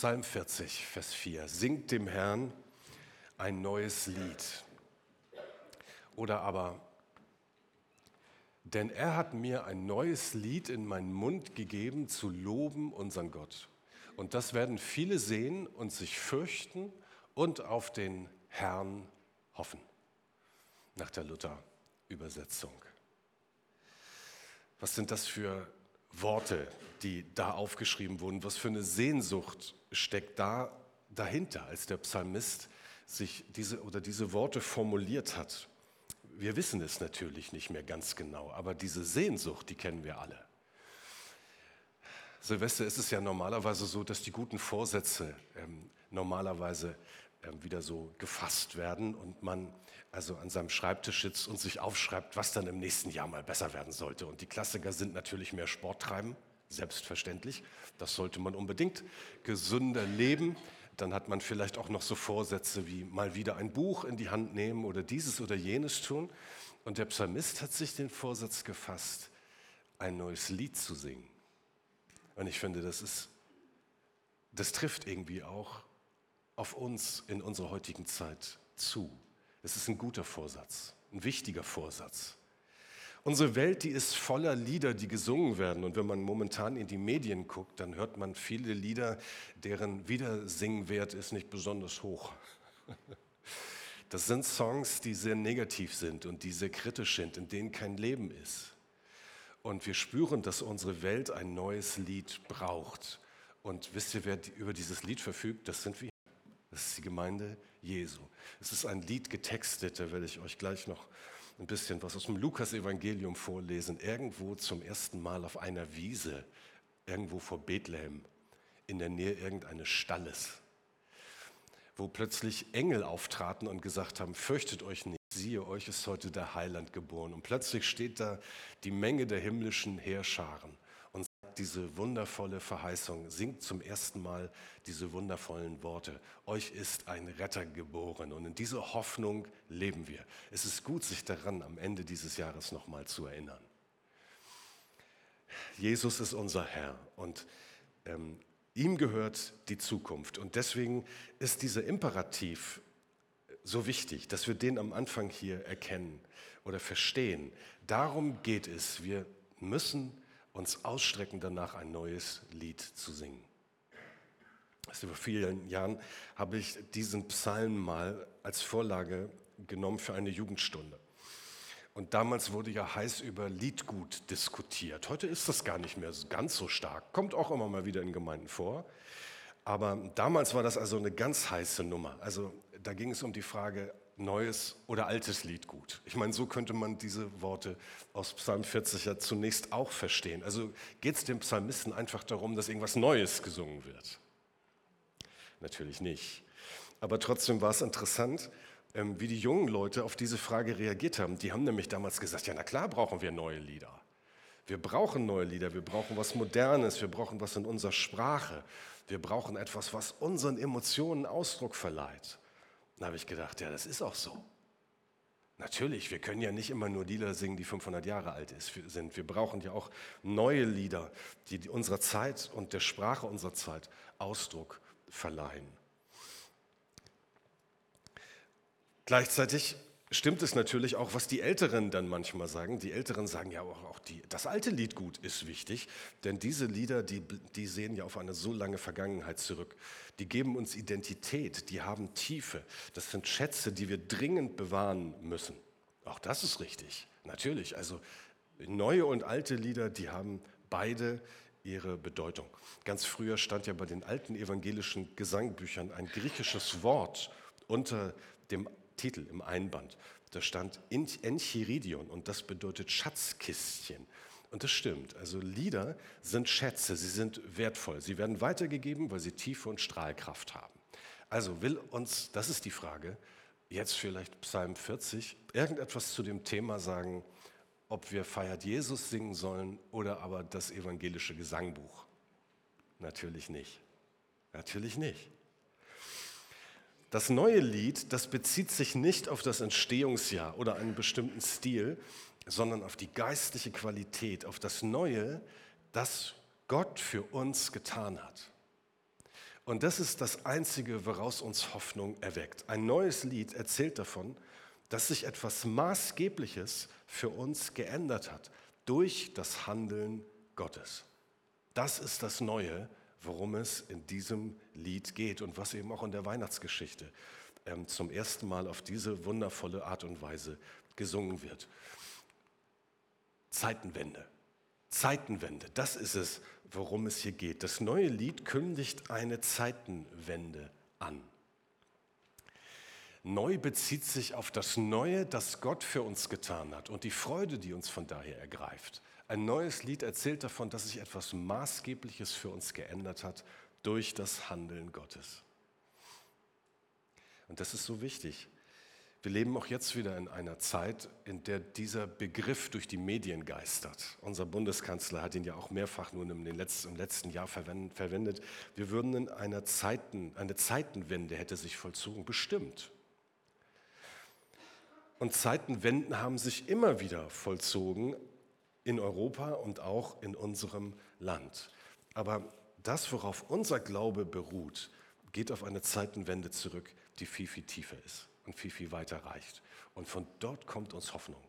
Psalm 40, Vers 4. Singt dem Herrn ein neues Lied. Oder aber, denn er hat mir ein neues Lied in meinen Mund gegeben, zu loben unseren Gott. Und das werden viele sehen und sich fürchten und auf den Herrn hoffen. Nach der Luther-Übersetzung. Was sind das für Worte, die da aufgeschrieben wurden? Was für eine Sehnsucht steckt da dahinter, als der Psalmist sich diese oder diese Worte formuliert hat? Wir wissen es natürlich nicht mehr ganz genau, aber diese Sehnsucht, die kennen wir alle. Silvester ist es ja normalerweise so, dass die guten Vorsätze ähm, normalerweise ähm, wieder so gefasst werden und man also an seinem Schreibtisch sitzt und sich aufschreibt, was dann im nächsten Jahr mal besser werden sollte. Und die Klassiker sind natürlich mehr Sport treiben, selbstverständlich. Das sollte man unbedingt. Gesünder leben. Dann hat man vielleicht auch noch so Vorsätze wie mal wieder ein Buch in die Hand nehmen oder dieses oder jenes tun. Und der Psalmist hat sich den Vorsatz gefasst, ein neues Lied zu singen. Und ich finde, das ist, das trifft irgendwie auch auf uns in unserer heutigen Zeit zu. Es ist ein guter Vorsatz, ein wichtiger Vorsatz. Unsere Welt, die ist voller Lieder, die gesungen werden. Und wenn man momentan in die Medien guckt, dann hört man viele Lieder, deren Wiedersingwert ist nicht besonders hoch. Das sind Songs, die sehr negativ sind und die sehr kritisch sind, in denen kein Leben ist. Und wir spüren, dass unsere Welt ein neues Lied braucht. Und wisst ihr, wer über dieses Lied verfügt? Das sind wir. Das ist die Gemeinde Jesu. Es ist ein Lied getextet, da werde ich euch gleich noch ein bisschen was aus dem Lukas-Evangelium vorlesen. Irgendwo zum ersten Mal auf einer Wiese, irgendwo vor Bethlehem, in der Nähe irgendeines Stalles, wo plötzlich Engel auftraten und gesagt haben: Fürchtet euch nicht, siehe, euch ist heute der Heiland geboren. Und plötzlich steht da die Menge der himmlischen Heerscharen diese wundervolle Verheißung, singt zum ersten Mal diese wundervollen Worte. Euch ist ein Retter geboren und in dieser Hoffnung leben wir. Es ist gut, sich daran am Ende dieses Jahres nochmal zu erinnern. Jesus ist unser Herr und ähm, ihm gehört die Zukunft. Und deswegen ist dieser Imperativ so wichtig, dass wir den am Anfang hier erkennen oder verstehen. Darum geht es. Wir müssen uns ausstrecken danach, ein neues Lied zu singen. Also vor vielen Jahren habe ich diesen Psalm mal als Vorlage genommen für eine Jugendstunde. Und damals wurde ja heiß über Liedgut diskutiert. Heute ist das gar nicht mehr ganz so stark. Kommt auch immer mal wieder in Gemeinden vor. Aber damals war das also eine ganz heiße Nummer. Also da ging es um die Frage, neues oder altes Lied gut. Ich meine, so könnte man diese Worte aus Psalm 40 ja zunächst auch verstehen. Also geht es dem Psalmisten einfach darum, dass irgendwas Neues gesungen wird? Natürlich nicht. Aber trotzdem war es interessant, ähm, wie die jungen Leute auf diese Frage reagiert haben. Die haben nämlich damals gesagt, ja na klar brauchen wir neue Lieder. Wir brauchen neue Lieder, wir brauchen was Modernes, wir brauchen was in unserer Sprache, wir brauchen etwas, was unseren Emotionen Ausdruck verleiht. Da habe ich gedacht, ja, das ist auch so. Natürlich, wir können ja nicht immer nur Lieder singen, die 500 Jahre alt sind. Wir brauchen ja auch neue Lieder, die unserer Zeit und der Sprache unserer Zeit Ausdruck verleihen. Gleichzeitig stimmt es natürlich auch, was die Älteren dann manchmal sagen. Die Älteren sagen ja auch, auch die, das alte Liedgut ist wichtig, denn diese Lieder, die, die sehen ja auf eine so lange Vergangenheit zurück. Die geben uns Identität, die haben Tiefe. Das sind Schätze, die wir dringend bewahren müssen. Auch das ist richtig, natürlich. Also neue und alte Lieder, die haben beide ihre Bedeutung. Ganz früher stand ja bei den alten evangelischen Gesangbüchern ein griechisches Wort unter dem Titel im Einband. Da stand Enchiridion und das bedeutet Schatzkistchen. Und das stimmt. Also Lieder sind Schätze, sie sind wertvoll. Sie werden weitergegeben, weil sie Tiefe und Strahlkraft haben. Also will uns, das ist die Frage, jetzt vielleicht Psalm 40, irgendetwas zu dem Thema sagen, ob wir Feiert Jesus singen sollen oder aber das evangelische Gesangbuch. Natürlich nicht. Natürlich nicht. Das neue Lied, das bezieht sich nicht auf das Entstehungsjahr oder einen bestimmten Stil, sondern auf die geistliche Qualität, auf das Neue, das Gott für uns getan hat. Und das ist das Einzige, woraus uns Hoffnung erweckt. Ein neues Lied erzählt davon, dass sich etwas Maßgebliches für uns geändert hat durch das Handeln Gottes. Das ist das Neue, worum es in diesem Lied geht und was eben auch in der Weihnachtsgeschichte ähm, zum ersten Mal auf diese wundervolle Art und Weise gesungen wird. Zeitenwende. Zeitenwende, das ist es, worum es hier geht. Das neue Lied kündigt eine Zeitenwende an. Neu bezieht sich auf das Neue, das Gott für uns getan hat und die Freude, die uns von daher ergreift. Ein neues Lied erzählt davon, dass sich etwas Maßgebliches für uns geändert hat durch das Handeln Gottes. Und das ist so wichtig. Wir leben auch jetzt wieder in einer Zeit, in der dieser Begriff durch die Medien geistert. Unser Bundeskanzler hat ihn ja auch mehrfach nun im letzten, im letzten Jahr verwendet. Wir würden in einer Zeiten, eine Zeitenwende hätte sich vollzogen, bestimmt. Und Zeitenwenden haben sich immer wieder vollzogen in Europa und auch in unserem Land. Aber das, worauf unser Glaube beruht, geht auf eine Zeitenwende zurück, die viel, viel tiefer ist und viel, viel weiter reicht. Und von dort kommt uns Hoffnung.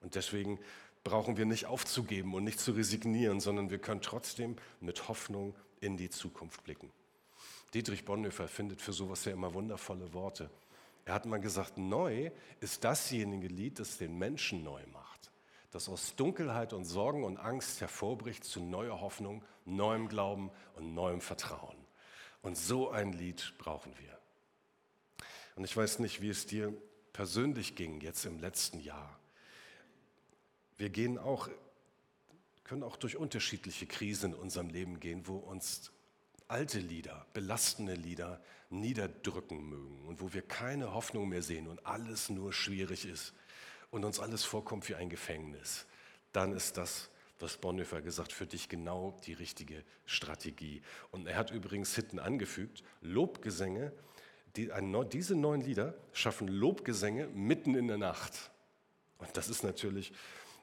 Und deswegen brauchen wir nicht aufzugeben und nicht zu resignieren, sondern wir können trotzdem mit Hoffnung in die Zukunft blicken. Dietrich Bonhoeffer findet für sowas ja immer wundervolle Worte. Er hat mal gesagt, neu ist dasjenige Lied, das den Menschen neu macht, das aus Dunkelheit und Sorgen und Angst hervorbricht zu neuer Hoffnung, neuem Glauben und neuem Vertrauen. Und so ein Lied brauchen wir. Und ich weiß nicht, wie es dir persönlich ging jetzt im letzten Jahr. Wir gehen auch, können auch durch unterschiedliche Krisen in unserem Leben gehen, wo uns alte Lieder, belastende Lieder niederdrücken mögen und wo wir keine Hoffnung mehr sehen und alles nur schwierig ist und uns alles vorkommt wie ein Gefängnis. Dann ist das, was Bonhoeffer gesagt, für dich genau die richtige Strategie. Und er hat übrigens Hitten angefügt, Lobgesänge die, ein, diese neun Lieder schaffen Lobgesänge mitten in der Nacht. Und das ist natürlich,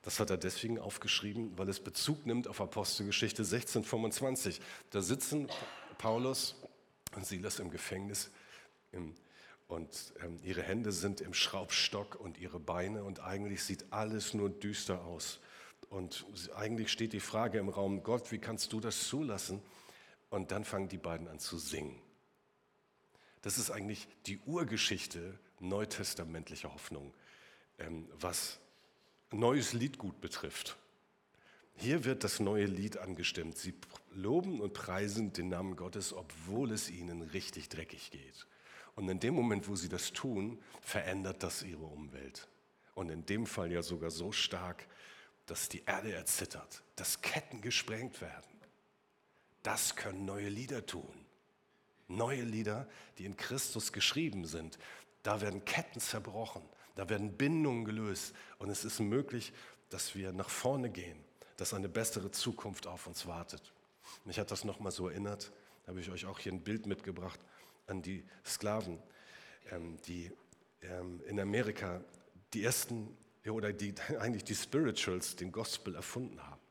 das hat er deswegen aufgeschrieben, weil es Bezug nimmt auf Apostelgeschichte 1625. Da sitzen Paulus und Silas im Gefängnis im, und ähm, ihre Hände sind im Schraubstock und ihre Beine und eigentlich sieht alles nur düster aus. Und eigentlich steht die Frage im Raum, Gott, wie kannst du das zulassen? Und dann fangen die beiden an zu singen. Das ist eigentlich die Urgeschichte neutestamentlicher Hoffnung, ähm, was neues Liedgut betrifft. Hier wird das neue Lied angestimmt. Sie loben und preisen den Namen Gottes, obwohl es ihnen richtig dreckig geht. Und in dem Moment, wo sie das tun, verändert das ihre Umwelt. Und in dem Fall ja sogar so stark, dass die Erde erzittert, dass Ketten gesprengt werden. Das können neue Lieder tun neue Lieder, die in Christus geschrieben sind. Da werden Ketten zerbrochen, da werden Bindungen gelöst und es ist möglich, dass wir nach vorne gehen, dass eine bessere Zukunft auf uns wartet. Mich hat das nochmal so erinnert, da habe ich euch auch hier ein Bild mitgebracht an die Sklaven, ähm, die ähm, in Amerika die ersten, oder die, eigentlich die Spirituals, den Gospel erfunden haben.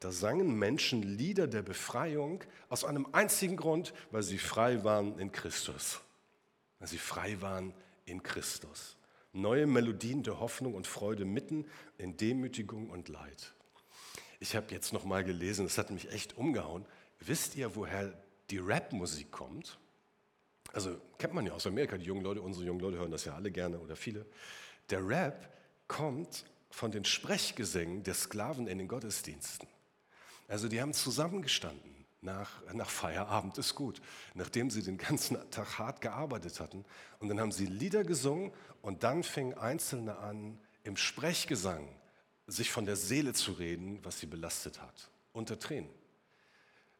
Da sangen Menschen Lieder der Befreiung aus einem einzigen Grund, weil sie frei waren in Christus. Weil sie frei waren in Christus. Neue Melodien der Hoffnung und Freude mitten in Demütigung und Leid. Ich habe jetzt noch mal gelesen, es hat mich echt umgehauen. Wisst ihr, woher die Rapmusik kommt? Also kennt man ja aus Amerika, die jungen Leute, unsere jungen Leute hören das ja alle gerne oder viele. Der Rap kommt von den Sprechgesängen der Sklaven in den Gottesdiensten. Also die haben zusammengestanden. Nach, nach Feierabend ist gut, nachdem sie den ganzen Tag hart gearbeitet hatten. Und dann haben sie Lieder gesungen und dann fingen Einzelne an, im Sprechgesang sich von der Seele zu reden, was sie belastet hat, unter Tränen.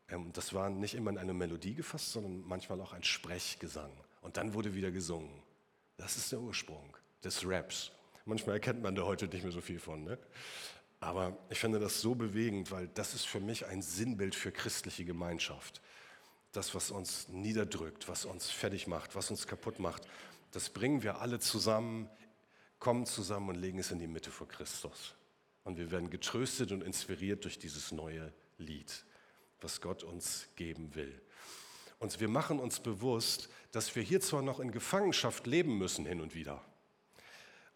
Ähm, das war nicht immer in eine Melodie gefasst, sondern manchmal auch ein Sprechgesang. Und dann wurde wieder gesungen. Das ist der Ursprung des Raps. Manchmal erkennt man da heute nicht mehr so viel von. Ne? Aber ich finde das so bewegend, weil das ist für mich ein Sinnbild für christliche Gemeinschaft. Das, was uns niederdrückt, was uns fertig macht, was uns kaputt macht, das bringen wir alle zusammen, kommen zusammen und legen es in die Mitte vor Christus. Und wir werden getröstet und inspiriert durch dieses neue Lied, was Gott uns geben will. Und wir machen uns bewusst, dass wir hier zwar noch in Gefangenschaft leben müssen hin und wieder,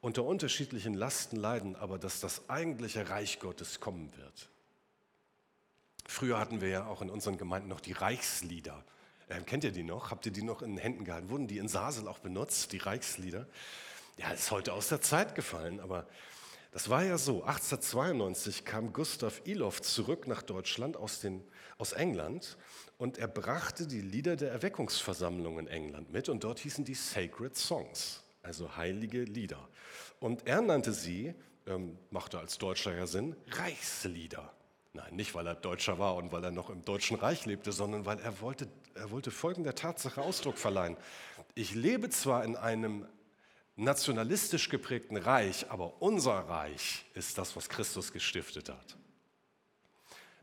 unter unterschiedlichen Lasten leiden, aber dass das eigentliche Reich Gottes kommen wird. Früher hatten wir ja auch in unseren Gemeinden noch die Reichslieder. Ähm, kennt ihr die noch? Habt ihr die noch in den Händen gehalten? Wurden die in Sasel auch benutzt, die Reichslieder? Ja, ist heute aus der Zeit gefallen, aber das war ja so. 1892 kam Gustav Iloff zurück nach Deutschland aus, den, aus England und er brachte die Lieder der Erweckungsversammlung in England mit und dort hießen die Sacred Songs, also heilige Lieder. Und er nannte sie, ähm, machte als Deutscher ja Sinn, Reichslieder. Nein, nicht weil er Deutscher war und weil er noch im Deutschen Reich lebte, sondern weil er wollte, er wollte folgender Tatsache Ausdruck verleihen. Ich lebe zwar in einem nationalistisch geprägten Reich, aber unser Reich ist das, was Christus gestiftet hat.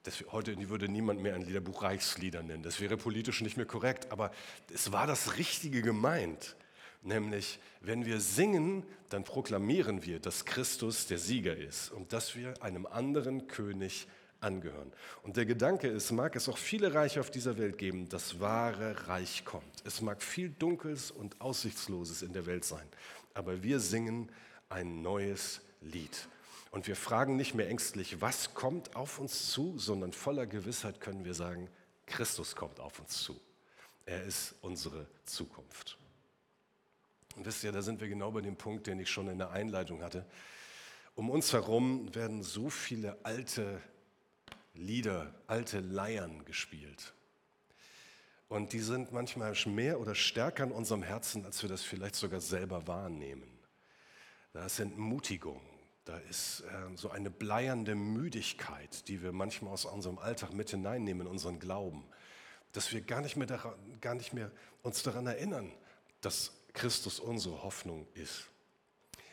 Das, heute würde niemand mehr ein Liederbuch Reichslieder nennen. Das wäre politisch nicht mehr korrekt, aber es war das Richtige gemeint. Nämlich, wenn wir singen, dann proklamieren wir, dass Christus der Sieger ist und dass wir einem anderen König angehören. Und der Gedanke ist, mag es auch viele Reiche auf dieser Welt geben, das wahre Reich kommt. Es mag viel Dunkles und Aussichtsloses in der Welt sein, aber wir singen ein neues Lied. Und wir fragen nicht mehr ängstlich, was kommt auf uns zu, sondern voller Gewissheit können wir sagen, Christus kommt auf uns zu. Er ist unsere Zukunft. Und wisst ihr, da sind wir genau bei dem Punkt, den ich schon in der Einleitung hatte. Um uns herum werden so viele alte Lieder, alte Leiern gespielt. Und die sind manchmal mehr oder stärker in unserem Herzen, als wir das vielleicht sogar selber wahrnehmen. Da ist Entmutigung, da ist äh, so eine bleiernde Müdigkeit, die wir manchmal aus unserem Alltag mit hineinnehmen in unseren Glauben, dass wir gar nicht mehr, daran, gar nicht mehr uns daran erinnern, dass Christus unsere Hoffnung ist.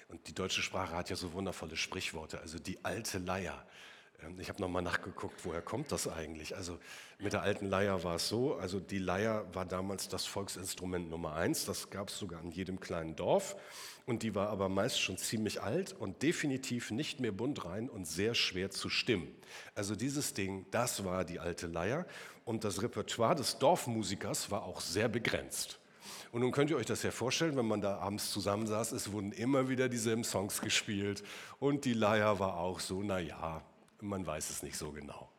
Und die deutsche Sprache hat ja so wundervolle Sprichworte, also die alte Leier. Ähm, ich habe nochmal nachgeguckt, woher kommt das eigentlich? Also mit der alten Leier war es so, also die Leier war damals das Volksinstrument Nummer eins, das gab es sogar in jedem kleinen Dorf und die war aber meist schon ziemlich alt und definitiv nicht mehr buntrein und sehr schwer zu stimmen. Also dieses Ding, das war die alte Leier und das Repertoire des Dorfmusikers war auch sehr begrenzt. Und nun könnt ihr euch das ja vorstellen, wenn man da abends zusammensaß, es wurden immer wieder dieselben Songs gespielt und die Leier war auch so, naja, man weiß es nicht so genau.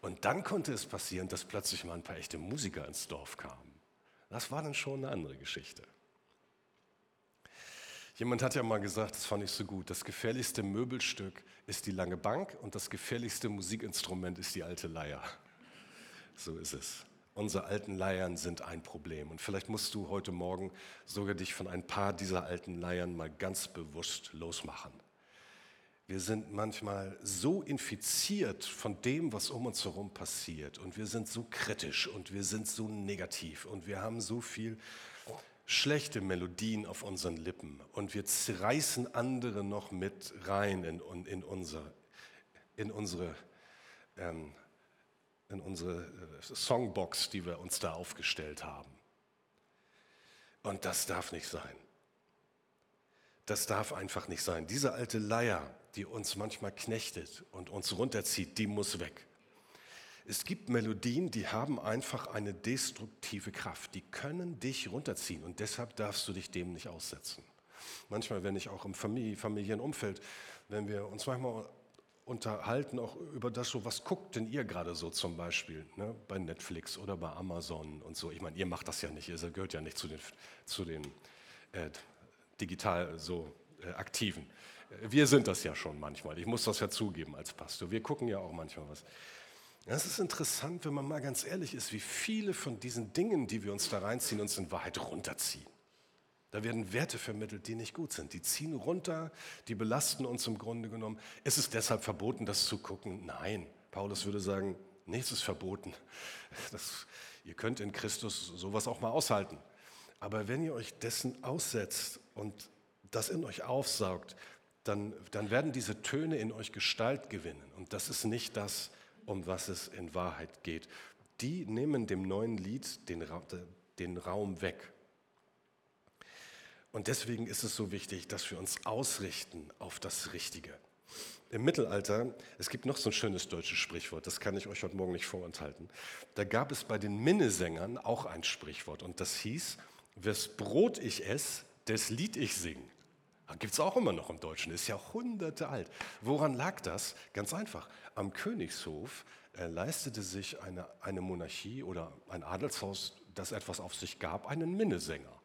Und dann konnte es passieren, dass plötzlich mal ein paar echte Musiker ins Dorf kamen. Das war dann schon eine andere Geschichte. Jemand hat ja mal gesagt, das fand ich so gut, das gefährlichste Möbelstück ist die lange Bank und das gefährlichste Musikinstrument ist die alte Leier. So ist es. Unsere alten Leiern sind ein Problem. Und vielleicht musst du heute Morgen sogar dich von ein paar dieser alten Leiern mal ganz bewusst losmachen. Wir sind manchmal so infiziert von dem, was um uns herum passiert. Und wir sind so kritisch und wir sind so negativ und wir haben so viel schlechte Melodien auf unseren Lippen. Und wir zerreißen andere noch mit rein in, in, unser, in unsere, ähm, in unsere äh, Songbox, die wir uns da aufgestellt haben. Und das darf nicht sein. Das darf einfach nicht sein. Diese alte Leier, die uns manchmal knechtet und uns runterzieht, die muss weg. Es gibt Melodien, die haben einfach eine destruktive Kraft. Die können dich runterziehen und deshalb darfst du dich dem nicht aussetzen. Manchmal, wenn ich auch im Familie, Familienumfeld, wenn wir uns manchmal unterhalten auch über das so, was guckt denn ihr gerade so zum Beispiel ne, bei Netflix oder bei Amazon und so. Ich meine, ihr macht das ja nicht, ihr gehört ja nicht zu den, zu den äh, digital so äh, Aktiven. Wir sind das ja schon manchmal. Ich muss das ja zugeben als Pastor. Wir gucken ja auch manchmal was. Es ist interessant, wenn man mal ganz ehrlich ist, wie viele von diesen Dingen, die wir uns da reinziehen, uns in Wahrheit runterziehen. Da werden Werte vermittelt, die nicht gut sind. Die ziehen runter, die belasten uns im Grunde genommen. Ist es deshalb verboten, das zu gucken? Nein. Paulus würde sagen, nichts ist verboten. Das, ihr könnt in Christus sowas auch mal aushalten. Aber wenn ihr euch dessen aussetzt und das in euch aufsaugt, dann, dann werden diese Töne in euch Gestalt gewinnen. Und das ist nicht das, um was es in Wahrheit geht. Die nehmen dem neuen Lied den, den Raum weg. Und deswegen ist es so wichtig, dass wir uns ausrichten auf das Richtige. Im Mittelalter, es gibt noch so ein schönes deutsches Sprichwort, das kann ich euch heute Morgen nicht vorenthalten. Da gab es bei den Minnesängern auch ein Sprichwort und das hieß, wes Brot ich ess, des Lied ich sing. Gibt es auch immer noch im Deutschen, ist ja hunderte alt. Woran lag das? Ganz einfach. Am Königshof äh, leistete sich eine, eine Monarchie oder ein Adelshaus, das etwas auf sich gab, einen Minnesänger.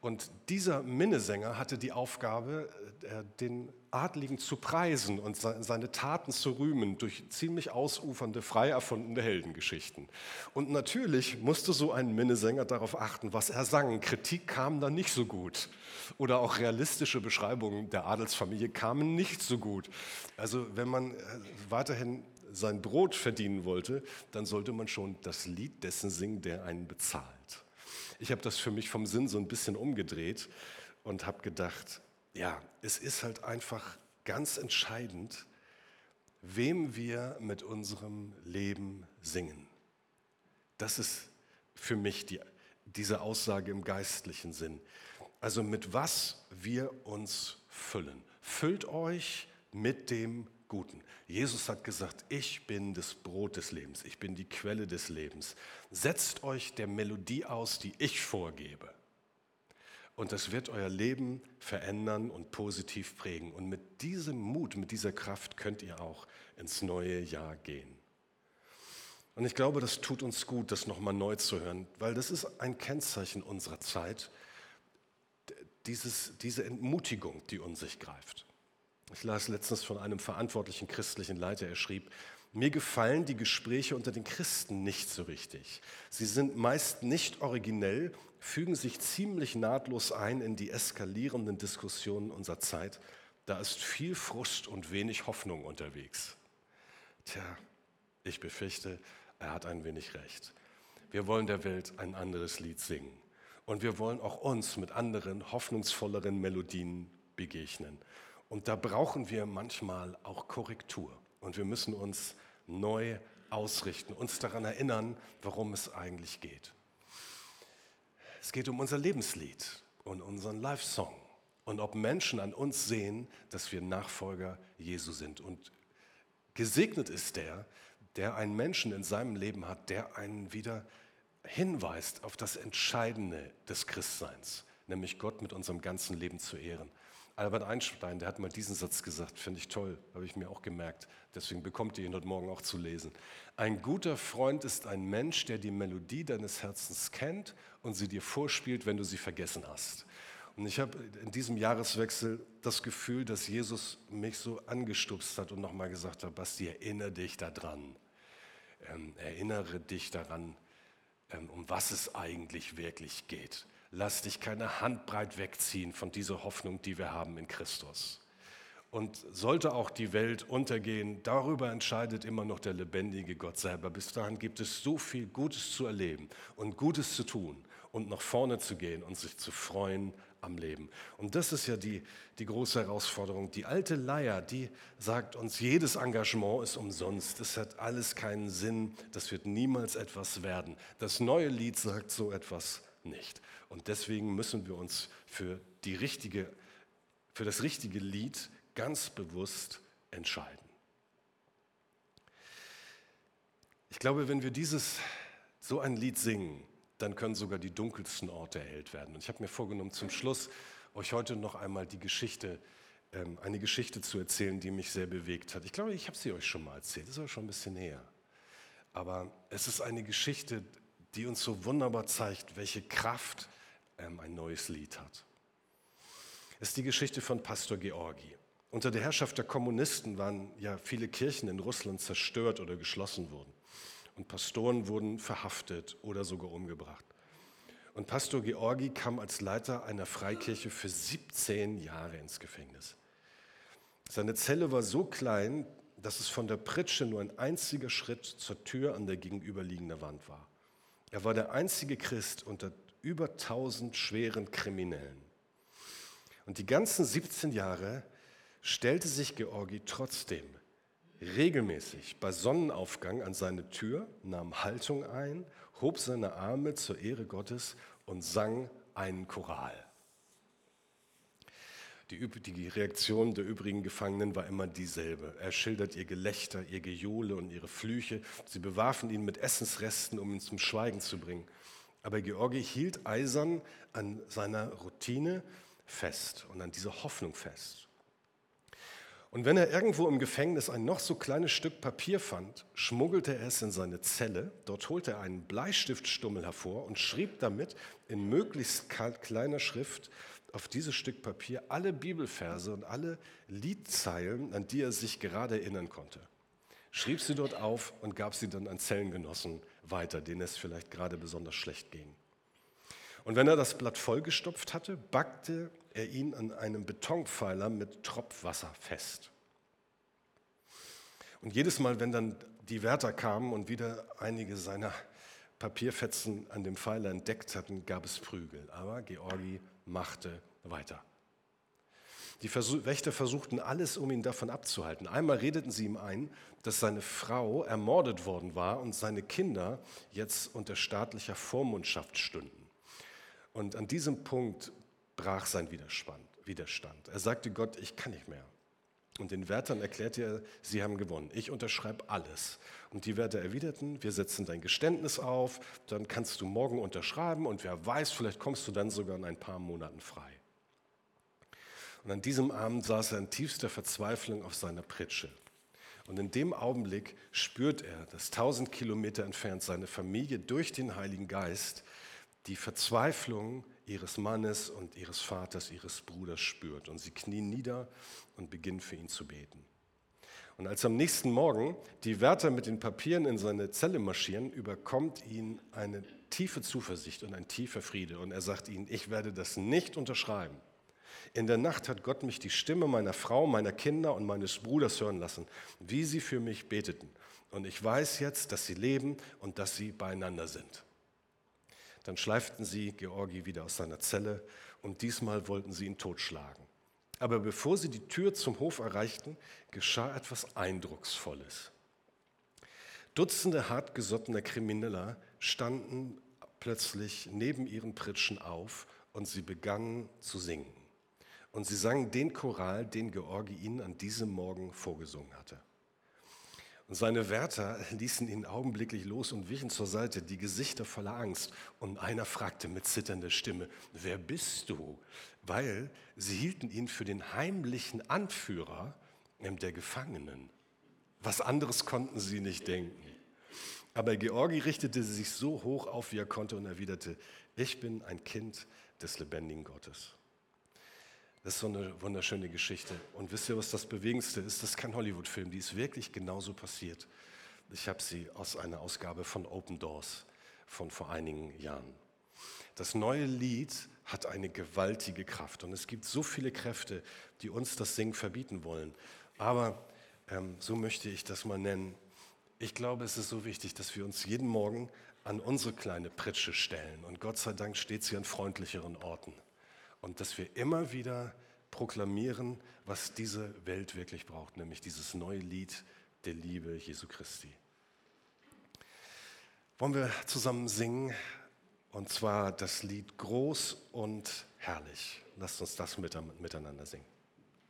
Und dieser Minnesänger hatte die Aufgabe, äh, den Adligen zu preisen und seine Taten zu rühmen durch ziemlich ausufernde, frei erfundene Heldengeschichten. Und natürlich musste so ein Minnesänger darauf achten, was er sang. Kritik kam dann nicht so gut. Oder auch realistische Beschreibungen der Adelsfamilie kamen nicht so gut. Also wenn man äh, weiterhin sein Brot verdienen wollte, dann sollte man schon das Lied dessen singen, der einen bezahlt. Ich habe das für mich vom Sinn so ein bisschen umgedreht und habe gedacht, ja, es ist halt einfach ganz entscheidend, wem wir mit unserem Leben singen. Das ist für mich die, diese Aussage im geistlichen Sinn. Also mit was wir uns füllen. Füllt euch mit dem Guten. Jesus hat gesagt, ich bin das Brot des Lebens, ich bin die Quelle des Lebens. Setzt euch der Melodie aus, die ich vorgebe. Und das wird euer Leben verändern und positiv prägen. Und mit diesem Mut, mit dieser Kraft könnt ihr auch ins neue Jahr gehen. Und ich glaube, das tut uns gut, das nochmal neu zu hören, weil das ist ein Kennzeichen unserer Zeit, dieses, diese Entmutigung, die uns sich greift. Ich las letztens von einem verantwortlichen christlichen Leiter, er schrieb, mir gefallen die Gespräche unter den Christen nicht so richtig. Sie sind meist nicht originell, fügen sich ziemlich nahtlos ein in die eskalierenden Diskussionen unserer Zeit. Da ist viel Frust und wenig Hoffnung unterwegs. Tja, ich befürchte, er hat ein wenig recht. Wir wollen der Welt ein anderes Lied singen. Und wir wollen auch uns mit anderen, hoffnungsvolleren Melodien begegnen. Und da brauchen wir manchmal auch Korrektur. Und wir müssen uns neu ausrichten, uns daran erinnern, worum es eigentlich geht. Es geht um unser Lebenslied und unseren Live-Song. Und ob Menschen an uns sehen, dass wir Nachfolger Jesu sind. Und gesegnet ist der, der einen Menschen in seinem Leben hat, der einen wieder hinweist auf das Entscheidende des Christseins, nämlich Gott mit unserem ganzen Leben zu ehren. Albert Einstein, der hat mal diesen Satz gesagt, finde ich toll, habe ich mir auch gemerkt. Deswegen bekommt ihr ihn heute Morgen auch zu lesen. Ein guter Freund ist ein Mensch, der die Melodie deines Herzens kennt und sie dir vorspielt, wenn du sie vergessen hast. Und ich habe in diesem Jahreswechsel das Gefühl, dass Jesus mich so angestupst hat und nochmal gesagt hat, Basti, erinnere dich daran. Ähm, erinnere dich daran, ähm, um was es eigentlich wirklich geht. Lass dich keine Handbreit wegziehen von dieser Hoffnung, die wir haben in Christus. Und sollte auch die Welt untergehen, darüber entscheidet immer noch der lebendige Gott selber. Bis dahin gibt es so viel Gutes zu erleben und Gutes zu tun und nach vorne zu gehen und sich zu freuen am Leben. Und das ist ja die, die große Herausforderung. Die alte Leier, die sagt uns, jedes Engagement ist umsonst. Es hat alles keinen Sinn. Das wird niemals etwas werden. Das neue Lied sagt so etwas nicht. Und deswegen müssen wir uns für, die richtige, für das richtige Lied ganz bewusst entscheiden. Ich glaube, wenn wir dieses, so ein Lied singen, dann können sogar die dunkelsten Orte erhellt werden. Und ich habe mir vorgenommen, zum Schluss euch heute noch einmal die Geschichte, ähm, eine Geschichte zu erzählen, die mich sehr bewegt hat. Ich glaube, ich habe sie euch schon mal erzählt, das ist aber schon ein bisschen näher. Aber es ist eine Geschichte, die uns so wunderbar zeigt, welche Kraft ähm, ein neues Lied hat. Es ist die Geschichte von Pastor Georgi. Unter der Herrschaft der Kommunisten waren ja viele Kirchen in Russland zerstört oder geschlossen worden. Und Pastoren wurden verhaftet oder sogar umgebracht. Und Pastor Georgi kam als Leiter einer Freikirche für 17 Jahre ins Gefängnis. Seine Zelle war so klein, dass es von der Pritsche nur ein einziger Schritt zur Tür an der gegenüberliegenden Wand war. Er war der einzige Christ unter über 1000 schweren Kriminellen. Und die ganzen 17 Jahre stellte sich Georgi trotzdem regelmäßig bei Sonnenaufgang an seine Tür, nahm Haltung ein, hob seine Arme zur Ehre Gottes und sang einen Choral. Die, die, Reaktion der übrigen Gefangenen war immer dieselbe. Er schildert ihr Gelächter, ihr Gejohle und ihre Flüche. Sie bewarfen ihn mit Essensresten, um ihn zum Schweigen zu bringen. Aber Georgi hielt eisern an seiner Routine fest und an dieser Hoffnung fest. Und wenn er irgendwo im Gefängnis ein noch so kleines Stück Papier fand, schmuggelte er es in seine Zelle. Dort holte er einen Bleistiftstummel hervor und schrieb damit in möglichst kleiner Schrift auf dieses Stück Papier alle Bibelverse und alle Liedzeilen, an die er sich gerade erinnern konnte. Schrieb sie dort auf und gab sie dann an Zellengenossen weiter, denen es vielleicht gerade besonders schlecht ging. Und wenn er das Blatt vollgestopft hatte, backte er ihn an einem Betonpfeiler mit Tropfwasser fest. Und jedes Mal, wenn dann die Wärter kamen und wieder einige seiner Papierfetzen an dem Pfeiler entdeckt hatten, gab es Prügel. Aber Georgi machte weiter. Die Wächter versuchten alles, um ihn davon abzuhalten. Einmal redeten sie ihm ein, dass seine Frau ermordet worden war und seine Kinder jetzt unter staatlicher Vormundschaft stünden. Und an diesem Punkt brach sein Widerstand. Er sagte Gott, ich kann nicht mehr. Und den Wärtern erklärte er, sie haben gewonnen. Ich unterschreibe alles. Und die Wärter erwiderten, wir setzen dein Geständnis auf, dann kannst du morgen unterschreiben und wer weiß, vielleicht kommst du dann sogar in ein paar Monaten frei. Und an diesem Abend saß er in tiefster Verzweiflung auf seiner Pritsche. Und in dem Augenblick spürt er, dass tausend Kilometer entfernt seine Familie durch den Heiligen Geist die Verzweiflung ihres Mannes und ihres Vaters, ihres Bruders spürt. Und sie knien nieder und beginnen für ihn zu beten. Und als am nächsten Morgen die Wärter mit den Papieren in seine Zelle marschieren, überkommt ihn eine tiefe Zuversicht und ein tiefer Friede. Und er sagt ihnen, ich werde das nicht unterschreiben. In der Nacht hat Gott mich die Stimme meiner Frau, meiner Kinder und meines Bruders hören lassen, wie sie für mich beteten. Und ich weiß jetzt, dass sie leben und dass sie beieinander sind. Dann schleiften sie Georgi wieder aus seiner Zelle und diesmal wollten sie ihn totschlagen. Aber bevor sie die Tür zum Hof erreichten, geschah etwas Eindrucksvolles. Dutzende hartgesottener Krimineller standen plötzlich neben ihren Pritschen auf und sie begannen zu singen. Und sie sangen den Choral, den Georgi ihnen an diesem Morgen vorgesungen hatte. Und seine Wärter ließen ihn augenblicklich los und wichen zur Seite, die Gesichter voller Angst. Und einer fragte mit zitternder Stimme, wer bist du? Weil sie hielten ihn für den heimlichen Anführer der Gefangenen. Was anderes konnten sie nicht denken. Aber Georgi richtete sich so hoch auf, wie er konnte und erwiderte, ich bin ein Kind des lebendigen Gottes. Das ist so eine wunderschöne Geschichte. Und wisst ihr, was das Bewegendste ist? Das ist kein Hollywood-Film, die ist wirklich genauso passiert. Ich habe sie aus einer Ausgabe von Open Doors von vor einigen Jahren. Das neue Lied hat eine gewaltige Kraft und es gibt so viele Kräfte, die uns das Singen verbieten wollen. Aber ähm, so möchte ich das mal nennen. Ich glaube, es ist so wichtig, dass wir uns jeden Morgen an unsere kleine Pritsche stellen. Und Gott sei Dank steht sie an freundlicheren Orten und dass wir immer wieder proklamieren, was diese Welt wirklich braucht, nämlich dieses neue Lied der Liebe Jesu Christi. Wollen wir zusammen singen? Und zwar das Lied Groß und Herrlich. Lasst uns das miteinander singen.